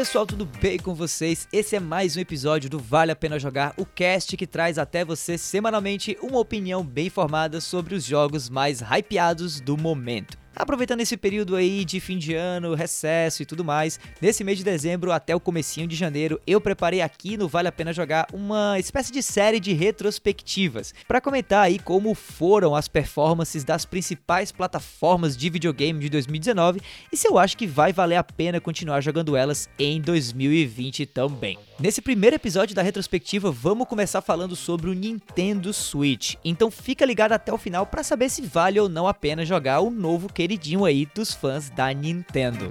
Pessoal, tudo bem com vocês? Esse é mais um episódio do Vale a Pena Jogar, o cast que traz até você semanalmente uma opinião bem formada sobre os jogos mais hypeados do momento. Aproveitando esse período aí de fim de ano, recesso e tudo mais, nesse mês de dezembro até o comecinho de janeiro, eu preparei aqui no Vale a Pena Jogar uma espécie de série de retrospectivas para comentar aí como foram as performances das principais plataformas de videogame de 2019 e se eu acho que vai valer a pena continuar jogando elas em 2020 também. Nesse primeiro episódio da retrospectiva, vamos começar falando sobre o Nintendo Switch. Então fica ligado até o final para saber se vale ou não a pena jogar o novo queridinho aí dos fãs da Nintendo.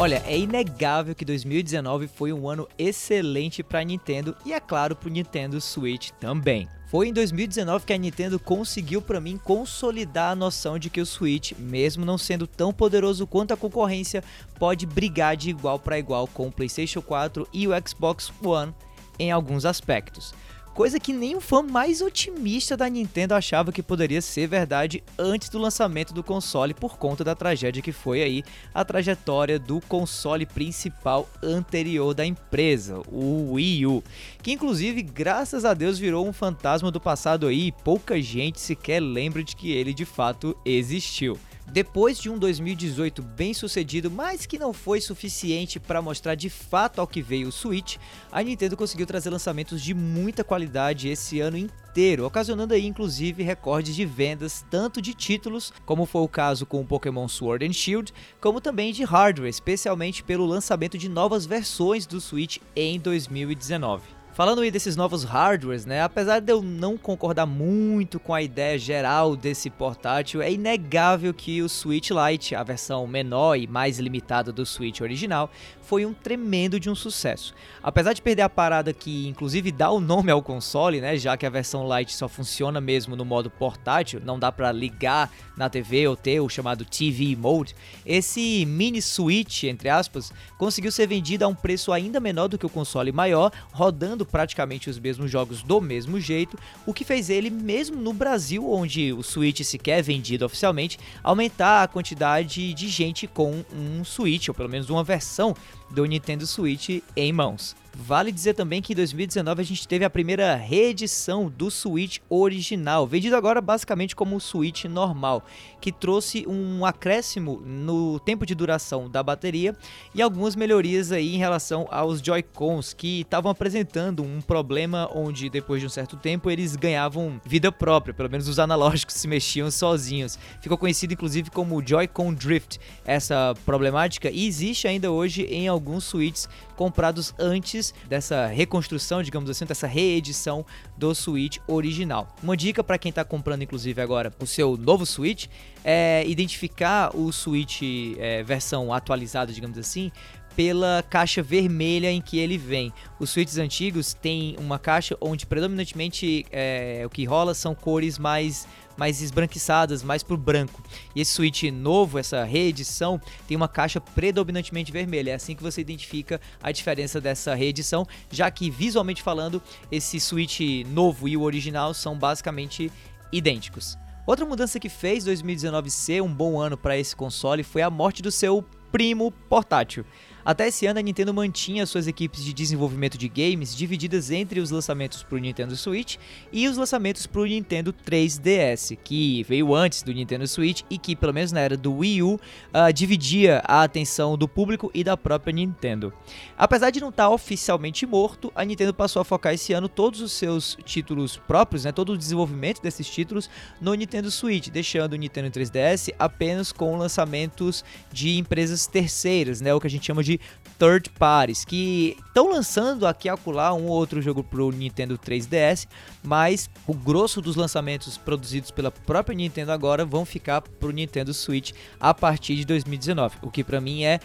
Olha, é inegável que 2019 foi um ano excelente para a Nintendo e é claro para o Nintendo Switch também. Foi em 2019 que a Nintendo conseguiu para mim consolidar a noção de que o Switch, mesmo não sendo tão poderoso quanto a concorrência, pode brigar de igual para igual com o PlayStation 4 e o Xbox One em alguns aspectos coisa que nem o fã mais otimista da Nintendo achava que poderia ser verdade antes do lançamento do console por conta da tragédia que foi aí a trajetória do console principal anterior da empresa, o Wii U, que inclusive graças a Deus virou um fantasma do passado aí e pouca gente sequer lembra de que ele de fato existiu. Depois de um 2018 bem sucedido, mas que não foi suficiente para mostrar de fato ao que veio o Switch, a Nintendo conseguiu trazer lançamentos de muita qualidade esse ano inteiro, ocasionando aí inclusive recordes de vendas tanto de títulos, como foi o caso com o Pokémon Sword and Shield, como também de hardware, especialmente pelo lançamento de novas versões do Switch em 2019. Falando aí desses novos hardwares, né? Apesar de eu não concordar muito com a ideia geral desse portátil, é inegável que o Switch Lite, a versão menor e mais limitada do Switch original, foi um tremendo de um sucesso. Apesar de perder a parada que inclusive dá o nome ao console, né? Já que a versão Lite só funciona mesmo no modo portátil, não dá para ligar na TV ou ter o chamado TV Mode, esse mini Switch, entre aspas, conseguiu ser vendido a um preço ainda menor do que o console maior, rodando rodando praticamente os mesmos jogos do mesmo jeito, o que fez ele, mesmo no Brasil, onde o Switch sequer é vendido oficialmente, aumentar a quantidade de gente com um Switch, ou pelo menos uma versão do Nintendo Switch em mãos. Vale dizer também que em 2019 a gente teve a primeira reedição do Switch original, vendido agora basicamente como o Switch normal, que trouxe um acréscimo no tempo de duração da bateria e algumas melhorias aí em relação aos Joy-Cons que estavam apresentando um problema onde depois de um certo tempo eles ganhavam vida própria, pelo menos os analógicos se mexiam sozinhos. Ficou conhecido inclusive como Joy-Con Drift essa problemática e existe ainda hoje em alguns Switches comprados antes dessa reconstrução, digamos assim, dessa reedição do Switch original. Uma dica para quem está comprando, inclusive, agora o seu novo Switch é identificar o Switch é, versão atualizada, digamos assim, pela caixa vermelha em que ele vem. Os Switches antigos têm uma caixa onde predominantemente é, o que rola são cores mais mais esbranquiçadas, mais pro branco. E esse Switch novo, essa reedição, tem uma caixa predominantemente vermelha. É assim que você identifica a diferença dessa reedição, já que visualmente falando, esse Switch novo e o original são basicamente idênticos. Outra mudança que fez 2019 ser um bom ano para esse console foi a morte do seu primo portátil. Até esse ano, a Nintendo mantinha suas equipes de desenvolvimento de games divididas entre os lançamentos para o Nintendo Switch e os lançamentos para o Nintendo 3DS, que veio antes do Nintendo Switch e que, pelo menos na era do Wii U, uh, dividia a atenção do público e da própria Nintendo. Apesar de não estar tá oficialmente morto, a Nintendo passou a focar esse ano todos os seus títulos próprios, né, todo o desenvolvimento desses títulos no Nintendo Switch, deixando o Nintendo 3DS apenas com lançamentos de empresas terceiras, né, o que a gente chama de de third parties, que estão lançando aqui e acolá um ou outro jogo para o Nintendo 3DS, mas o grosso dos lançamentos produzidos pela própria Nintendo agora vão ficar para o Nintendo Switch a partir de 2019, o que para mim é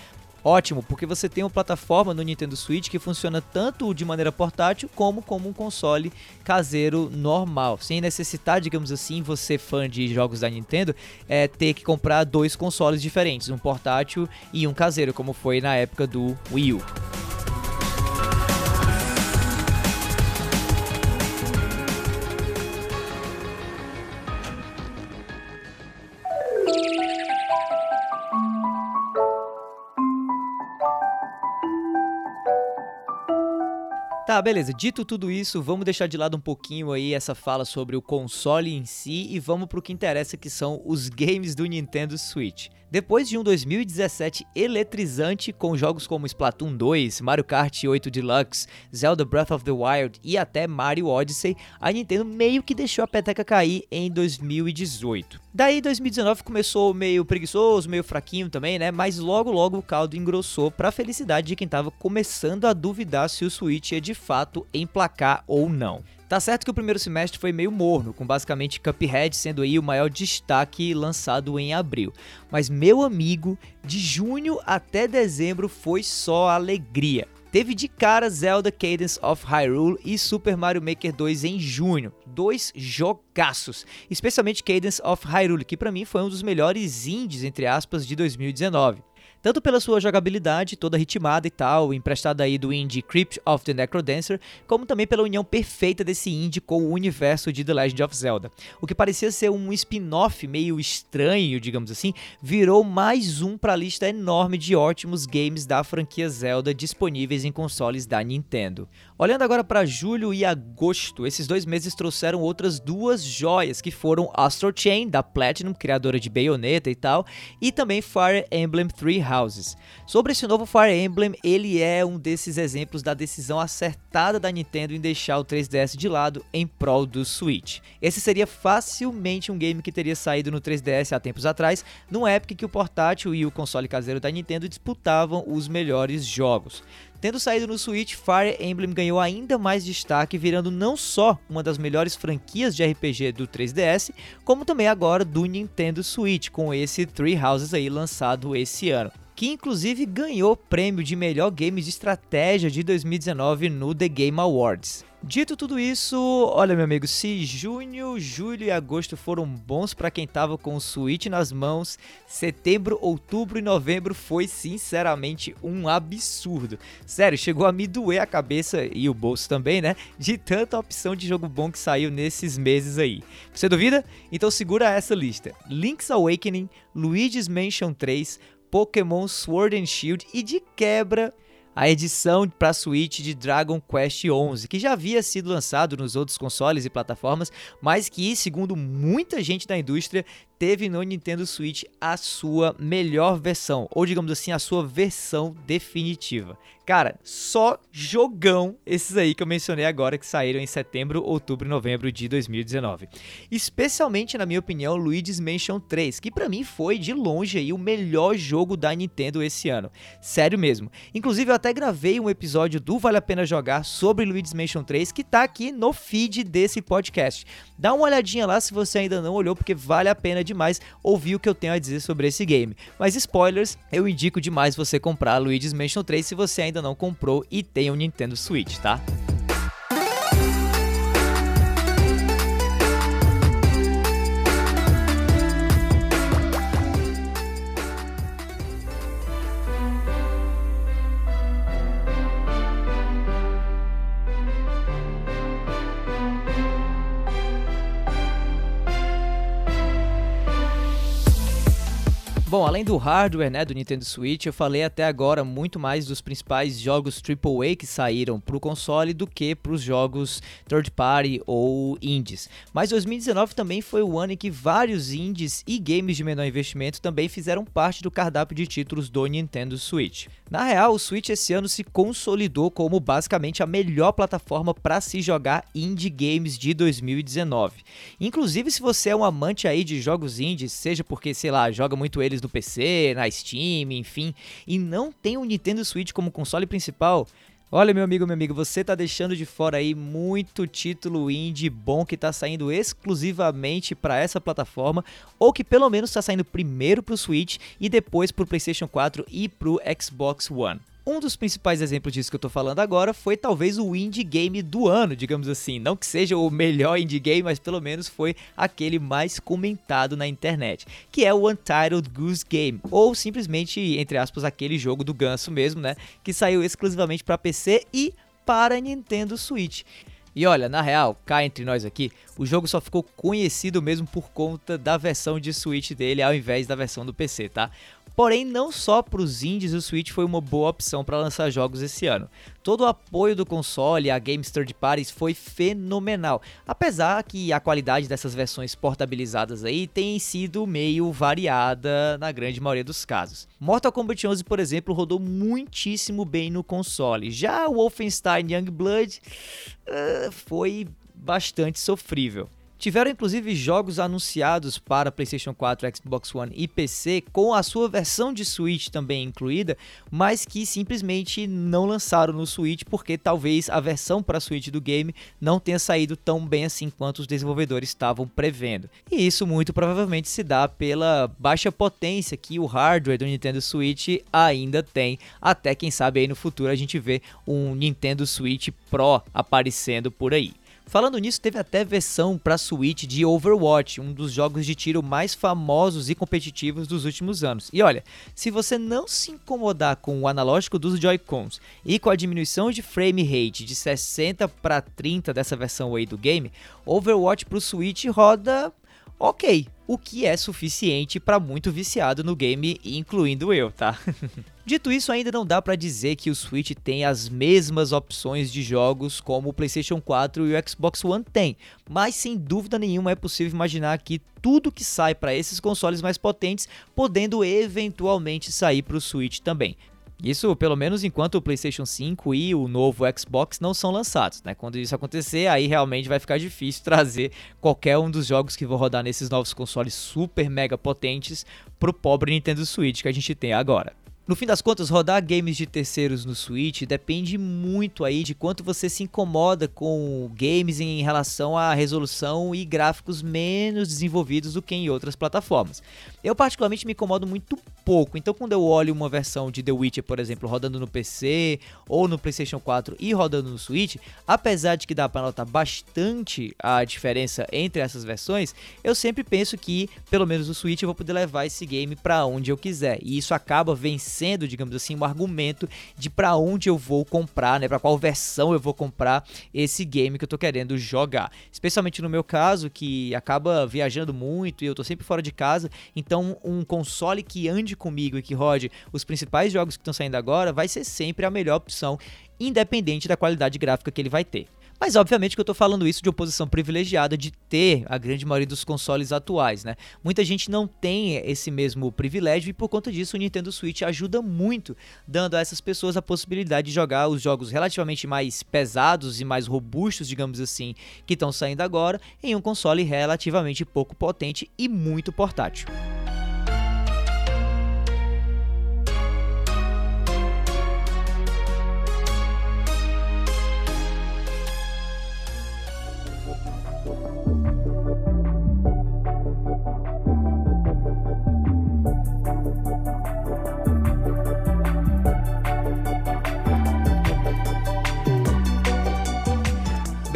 Ótimo, porque você tem uma plataforma no Nintendo Switch que funciona tanto de maneira portátil como como um console caseiro normal, sem necessitar, digamos assim, você fã de jogos da Nintendo, é, ter que comprar dois consoles diferentes, um portátil e um caseiro, como foi na época do Wii U. Tá, beleza. Dito tudo isso, vamos deixar de lado um pouquinho aí essa fala sobre o console em si e vamos pro que interessa que são os games do Nintendo Switch. Depois de um 2017 eletrizante com jogos como Splatoon 2, Mario Kart 8 Deluxe, Zelda Breath of the Wild e até Mario Odyssey, a Nintendo meio que deixou a peteca cair em 2018. Daí 2019 começou meio preguiçoso, meio fraquinho também, né? Mas logo logo o caldo engrossou para felicidade de quem tava começando a duvidar se o Switch ia de fato emplacar ou não. Tá certo que o primeiro semestre foi meio morno, com basicamente Cuphead sendo aí o maior destaque lançado em abril. Mas meu amigo, de junho até dezembro foi só alegria. Teve de cara Zelda Cadence of Hyrule e Super Mario Maker 2 em junho. Dois jogaços, especialmente Cadence of Hyrule, que para mim foi um dos melhores indies, entre aspas, de 2019 tanto pela sua jogabilidade toda ritmada e tal, emprestada aí do indie Crypt of the Necrodancer, como também pela união perfeita desse indie com o universo de The Legend of Zelda. O que parecia ser um spin-off meio estranho, digamos assim, virou mais um para a lista enorme de ótimos games da franquia Zelda disponíveis em consoles da Nintendo. Olhando agora para julho e agosto, esses dois meses trouxeram outras duas joias que foram Astro Chain da Platinum, criadora de Bayonetta e tal, e também Fire Emblem Three Houses. Sobre esse novo Fire Emblem, ele é um desses exemplos da decisão acertada da Nintendo em deixar o 3DS de lado em prol do Switch. Esse seria facilmente um game que teria saído no 3DS há tempos atrás, numa época que o portátil e o console caseiro da Nintendo disputavam os melhores jogos. Tendo saído no Switch, Fire Emblem ganhou ainda mais destaque, virando não só uma das melhores franquias de RPG do 3DS, como também agora do Nintendo Switch, com esse Three Houses aí lançado esse ano que inclusive ganhou o prêmio de melhor game de estratégia de 2019 no The Game Awards. Dito tudo isso, olha meu amigo, se junho, julho e agosto foram bons para quem tava com o Switch nas mãos, setembro, outubro e novembro foi sinceramente um absurdo. Sério, chegou a me doer a cabeça e o bolso também, né? De tanta opção de jogo bom que saiu nesses meses aí. Você duvida? Então segura essa lista: Link's Awakening, Luigi's Mansion 3, Pokémon Sword and Shield e de quebra a edição para Switch de Dragon Quest XI, que já havia sido lançado nos outros consoles e plataformas, mas que, segundo muita gente da indústria, teve no Nintendo Switch a sua melhor versão, ou digamos assim, a sua versão definitiva. Cara, só jogão esses aí que eu mencionei agora que saíram em setembro, outubro e novembro de 2019. Especialmente, na minha opinião, Luigi's Mansion 3, que para mim foi de longe aí o melhor jogo da Nintendo esse ano. Sério mesmo. Inclusive, eu até gravei um episódio do Vale a Pena Jogar sobre Luigi's Mansion 3 que tá aqui no feed desse podcast. Dá uma olhadinha lá se você ainda não olhou, porque vale a pena demais ouvir o que eu tenho a dizer sobre esse game. Mas spoilers, eu indico demais você comprar Luigi's Mansion 3 se você ainda não comprou e tem um Nintendo Switch, tá? Além do hardware, né, do Nintendo Switch, eu falei até agora muito mais dos principais jogos AAA que saíram para o console do que para os jogos third party ou indies. Mas 2019 também foi o ano em que vários indies e games de menor investimento também fizeram parte do cardápio de títulos do Nintendo Switch. Na real, o Switch esse ano se consolidou como basicamente a melhor plataforma para se jogar indie games de 2019. Inclusive, se você é um amante aí de jogos indies, seja porque, sei lá, joga muito eles no PC, na Steam, enfim, e não tem o Nintendo Switch como console principal, Olha, meu amigo, meu amigo, você tá deixando de fora aí muito título indie bom que tá saindo exclusivamente para essa plataforma, ou que pelo menos tá saindo primeiro pro Switch e depois pro PlayStation 4 e pro Xbox One. Um dos principais exemplos disso que eu tô falando agora foi talvez o indie game do ano, digamos assim. Não que seja o melhor indie game, mas pelo menos foi aquele mais comentado na internet, que é o Untitled Goose Game, ou simplesmente, entre aspas, aquele jogo do ganso mesmo, né, que saiu exclusivamente para PC e para Nintendo Switch. E olha, na real, cá entre nós aqui, o jogo só ficou conhecido mesmo por conta da versão de Switch dele ao invés da versão do PC, tá? Porém, não só para os indies o Switch foi uma boa opção para lançar jogos esse ano. Todo o apoio do console a games third parties foi fenomenal, apesar que a qualidade dessas versões portabilizadas aí tem sido meio variada na grande maioria dos casos. Mortal Kombat 11, por exemplo, rodou muitíssimo bem no console. Já o Wolfenstein Youngblood uh, foi bastante sofrível. Tiveram inclusive jogos anunciados para PlayStation 4, Xbox One e PC com a sua versão de Switch também incluída, mas que simplesmente não lançaram no Switch porque talvez a versão para Switch do game não tenha saído tão bem assim quanto os desenvolvedores estavam prevendo. E isso muito provavelmente se dá pela baixa potência que o hardware do Nintendo Switch ainda tem, até quem sabe aí no futuro a gente vê um Nintendo Switch Pro aparecendo por aí. Falando nisso, teve até versão para Switch de Overwatch, um dos jogos de tiro mais famosos e competitivos dos últimos anos. E olha, se você não se incomodar com o analógico dos Joy-Cons e com a diminuição de frame rate de 60 para 30 dessa versão aí do game, Overwatch para o Switch roda ok, o que é suficiente para muito viciado no game, incluindo eu, tá? Dito isso, ainda não dá para dizer que o Switch tem as mesmas opções de jogos como o PlayStation 4 e o Xbox One tem, mas sem dúvida nenhuma é possível imaginar que tudo que sai para esses consoles mais potentes podendo eventualmente sair para o Switch também. Isso pelo menos enquanto o PlayStation 5 e o novo Xbox não são lançados, né? Quando isso acontecer, aí realmente vai ficar difícil trazer qualquer um dos jogos que vão rodar nesses novos consoles super mega potentes pro pobre Nintendo Switch que a gente tem agora. No fim das contas, rodar games de terceiros no Switch depende muito aí de quanto você se incomoda com games em relação à resolução e gráficos menos desenvolvidos do que em outras plataformas. Eu particularmente me incomodo muito pouco, então quando eu olho uma versão de The Witcher, por exemplo, rodando no PC ou no PlayStation 4 e rodando no Switch, apesar de que dá para notar bastante a diferença entre essas versões, eu sempre penso que pelo menos no Switch eu vou poder levar esse game para onde eu quiser, e isso acaba vencendo digamos assim, um argumento de para onde eu vou comprar, né, para qual versão eu vou comprar esse game que eu tô querendo jogar. Especialmente no meu caso, que acaba viajando muito e eu tô sempre fora de casa, então um console que ande comigo e que rode os principais jogos que estão saindo agora vai ser sempre a melhor opção, independente da qualidade gráfica que ele vai ter. Mas obviamente que eu estou falando isso de uma posição privilegiada de ter a grande maioria dos consoles atuais, né? Muita gente não tem esse mesmo privilégio e por conta disso o Nintendo Switch ajuda muito, dando a essas pessoas a possibilidade de jogar os jogos relativamente mais pesados e mais robustos, digamos assim, que estão saindo agora, em um console relativamente pouco potente e muito portátil.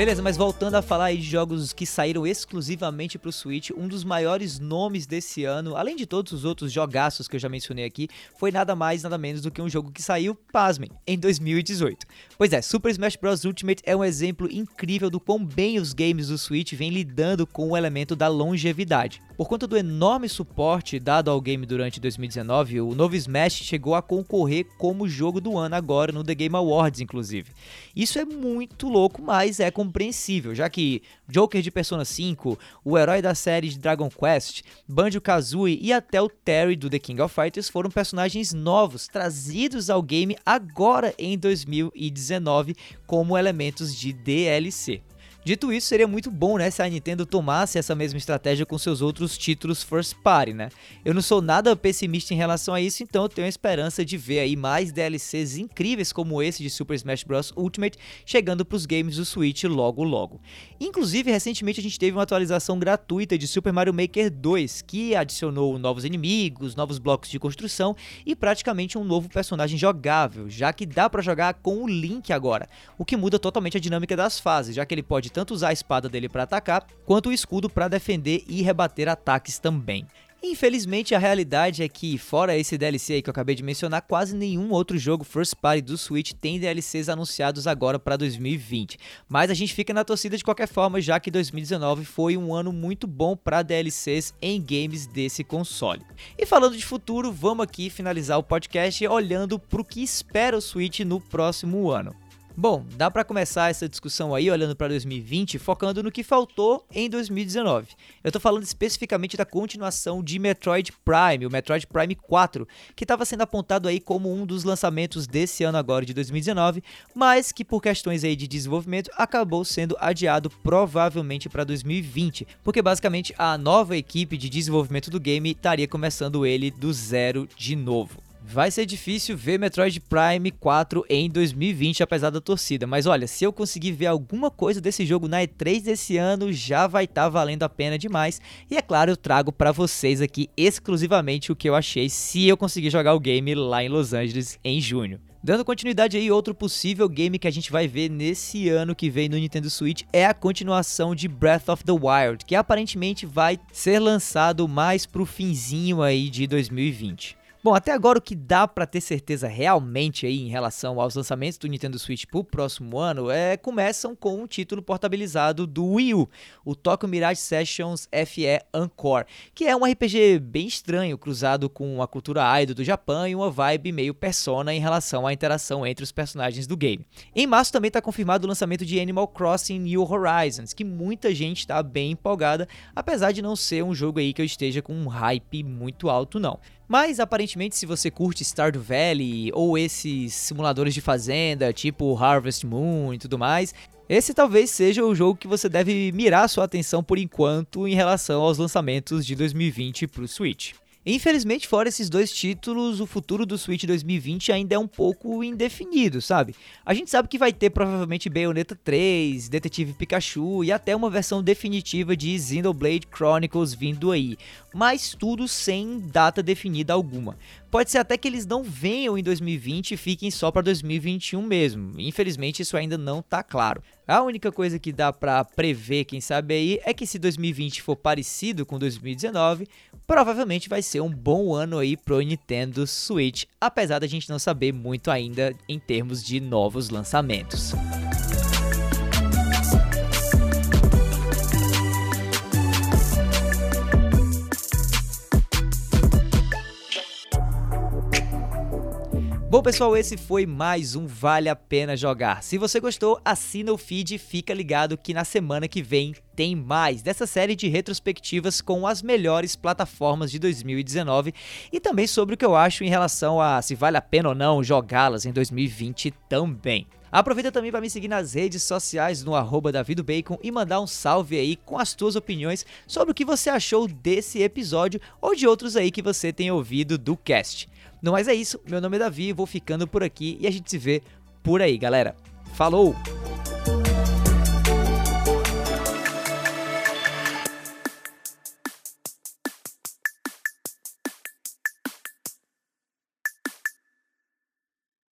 Beleza, mas voltando a falar aí de jogos que saíram exclusivamente para o Switch, um dos maiores nomes desse ano, além de todos os outros jogaços que eu já mencionei aqui, foi nada mais, nada menos do que um jogo que saiu, pasmem, em 2018. Pois é, Super Smash Bros. Ultimate é um exemplo incrível do quão bem os games do Switch vêm lidando com o elemento da longevidade. Por conta do enorme suporte dado ao game durante 2019, o novo Smash chegou a concorrer como jogo do ano agora no The Game Awards, inclusive. Isso é muito louco, mas é com compreensível, já que Joker de Persona 5, o herói da série de Dragon Quest, Banjo-Kazooie e até o Terry do The King of Fighters foram personagens novos trazidos ao game agora em 2019 como elementos de DLC. Dito isso, seria muito bom, né, se a Nintendo tomasse essa mesma estratégia com seus outros títulos first party, né? Eu não sou nada pessimista em relação a isso, então eu tenho a esperança de ver aí mais DLCs incríveis como esse de Super Smash Bros Ultimate chegando para os games do Switch logo logo. Inclusive, recentemente a gente teve uma atualização gratuita de Super Mario Maker 2, que adicionou novos inimigos, novos blocos de construção e praticamente um novo personagem jogável, já que dá para jogar com o Link agora, o que muda totalmente a dinâmica das fases, já que ele pode tanto usar a espada dele para atacar, quanto o escudo para defender e rebater ataques também. Infelizmente, a realidade é que, fora esse DLC aí que eu acabei de mencionar, quase nenhum outro jogo first party do Switch tem DLCs anunciados agora para 2020. Mas a gente fica na torcida de qualquer forma, já que 2019 foi um ano muito bom para DLCs em games desse console. E falando de futuro, vamos aqui finalizar o podcast olhando para o que espera o Switch no próximo ano. Bom, dá para começar essa discussão aí olhando para 2020, focando no que faltou em 2019. Eu tô falando especificamente da continuação de Metroid Prime, o Metroid Prime 4, que estava sendo apontado aí como um dos lançamentos desse ano agora de 2019, mas que por questões aí de desenvolvimento acabou sendo adiado provavelmente para 2020, porque basicamente a nova equipe de desenvolvimento do game estaria começando ele do zero de novo. Vai ser difícil ver Metroid Prime 4 em 2020, apesar da torcida. Mas olha, se eu conseguir ver alguma coisa desse jogo na E3 desse ano, já vai estar tá valendo a pena demais. E é claro, eu trago para vocês aqui exclusivamente o que eu achei se eu conseguir jogar o game lá em Los Angeles em junho. Dando continuidade aí, outro possível game que a gente vai ver nesse ano que vem no Nintendo Switch é a continuação de Breath of the Wild, que aparentemente vai ser lançado mais pro finzinho aí de 2020. Bom, até agora o que dá para ter certeza realmente aí em relação aos lançamentos do Nintendo Switch pro próximo ano é começam com um título portabilizado do Wii U, o Tokyo Mirage Sessions FE Encore, que é um RPG bem estranho, cruzado com a cultura idol do Japão e uma vibe meio persona em relação à interação entre os personagens do game. Em março também está confirmado o lançamento de Animal Crossing New Horizons, que muita gente está bem empolgada, apesar de não ser um jogo aí que eu esteja com um hype muito alto não. Mas aparentemente, se você curte Stardew Valley ou esses simuladores de fazenda, tipo Harvest Moon e tudo mais, esse talvez seja o jogo que você deve mirar sua atenção por enquanto em relação aos lançamentos de 2020 para o Switch. Infelizmente, fora esses dois títulos, o futuro do Switch 2020 ainda é um pouco indefinido, sabe? A gente sabe que vai ter provavelmente Bayonetta 3, Detetive Pikachu e até uma versão definitiva de Xenoblade Chronicles vindo aí, mas tudo sem data definida alguma. Pode ser até que eles não venham em 2020 e fiquem só para 2021 mesmo. Infelizmente, isso ainda não tá claro. A única coisa que dá para prever, quem sabe aí, é que se 2020 for parecido com 2019, provavelmente vai ser um bom ano aí pro Nintendo Switch, apesar da gente não saber muito ainda em termos de novos lançamentos. Bom, pessoal, esse foi mais um Vale a Pena Jogar. Se você gostou, assina o feed e fica ligado que na semana que vem tem mais dessa série de retrospectivas com as melhores plataformas de 2019 e também sobre o que eu acho em relação a se vale a pena ou não jogá-las em 2020 também. Aproveita também para me seguir nas redes sociais no arroba davidobacon e mandar um salve aí com as tuas opiniões sobre o que você achou desse episódio ou de outros aí que você tem ouvido do cast. No mais é isso, meu nome é Davi, vou ficando por aqui e a gente se vê por aí, galera. Falou!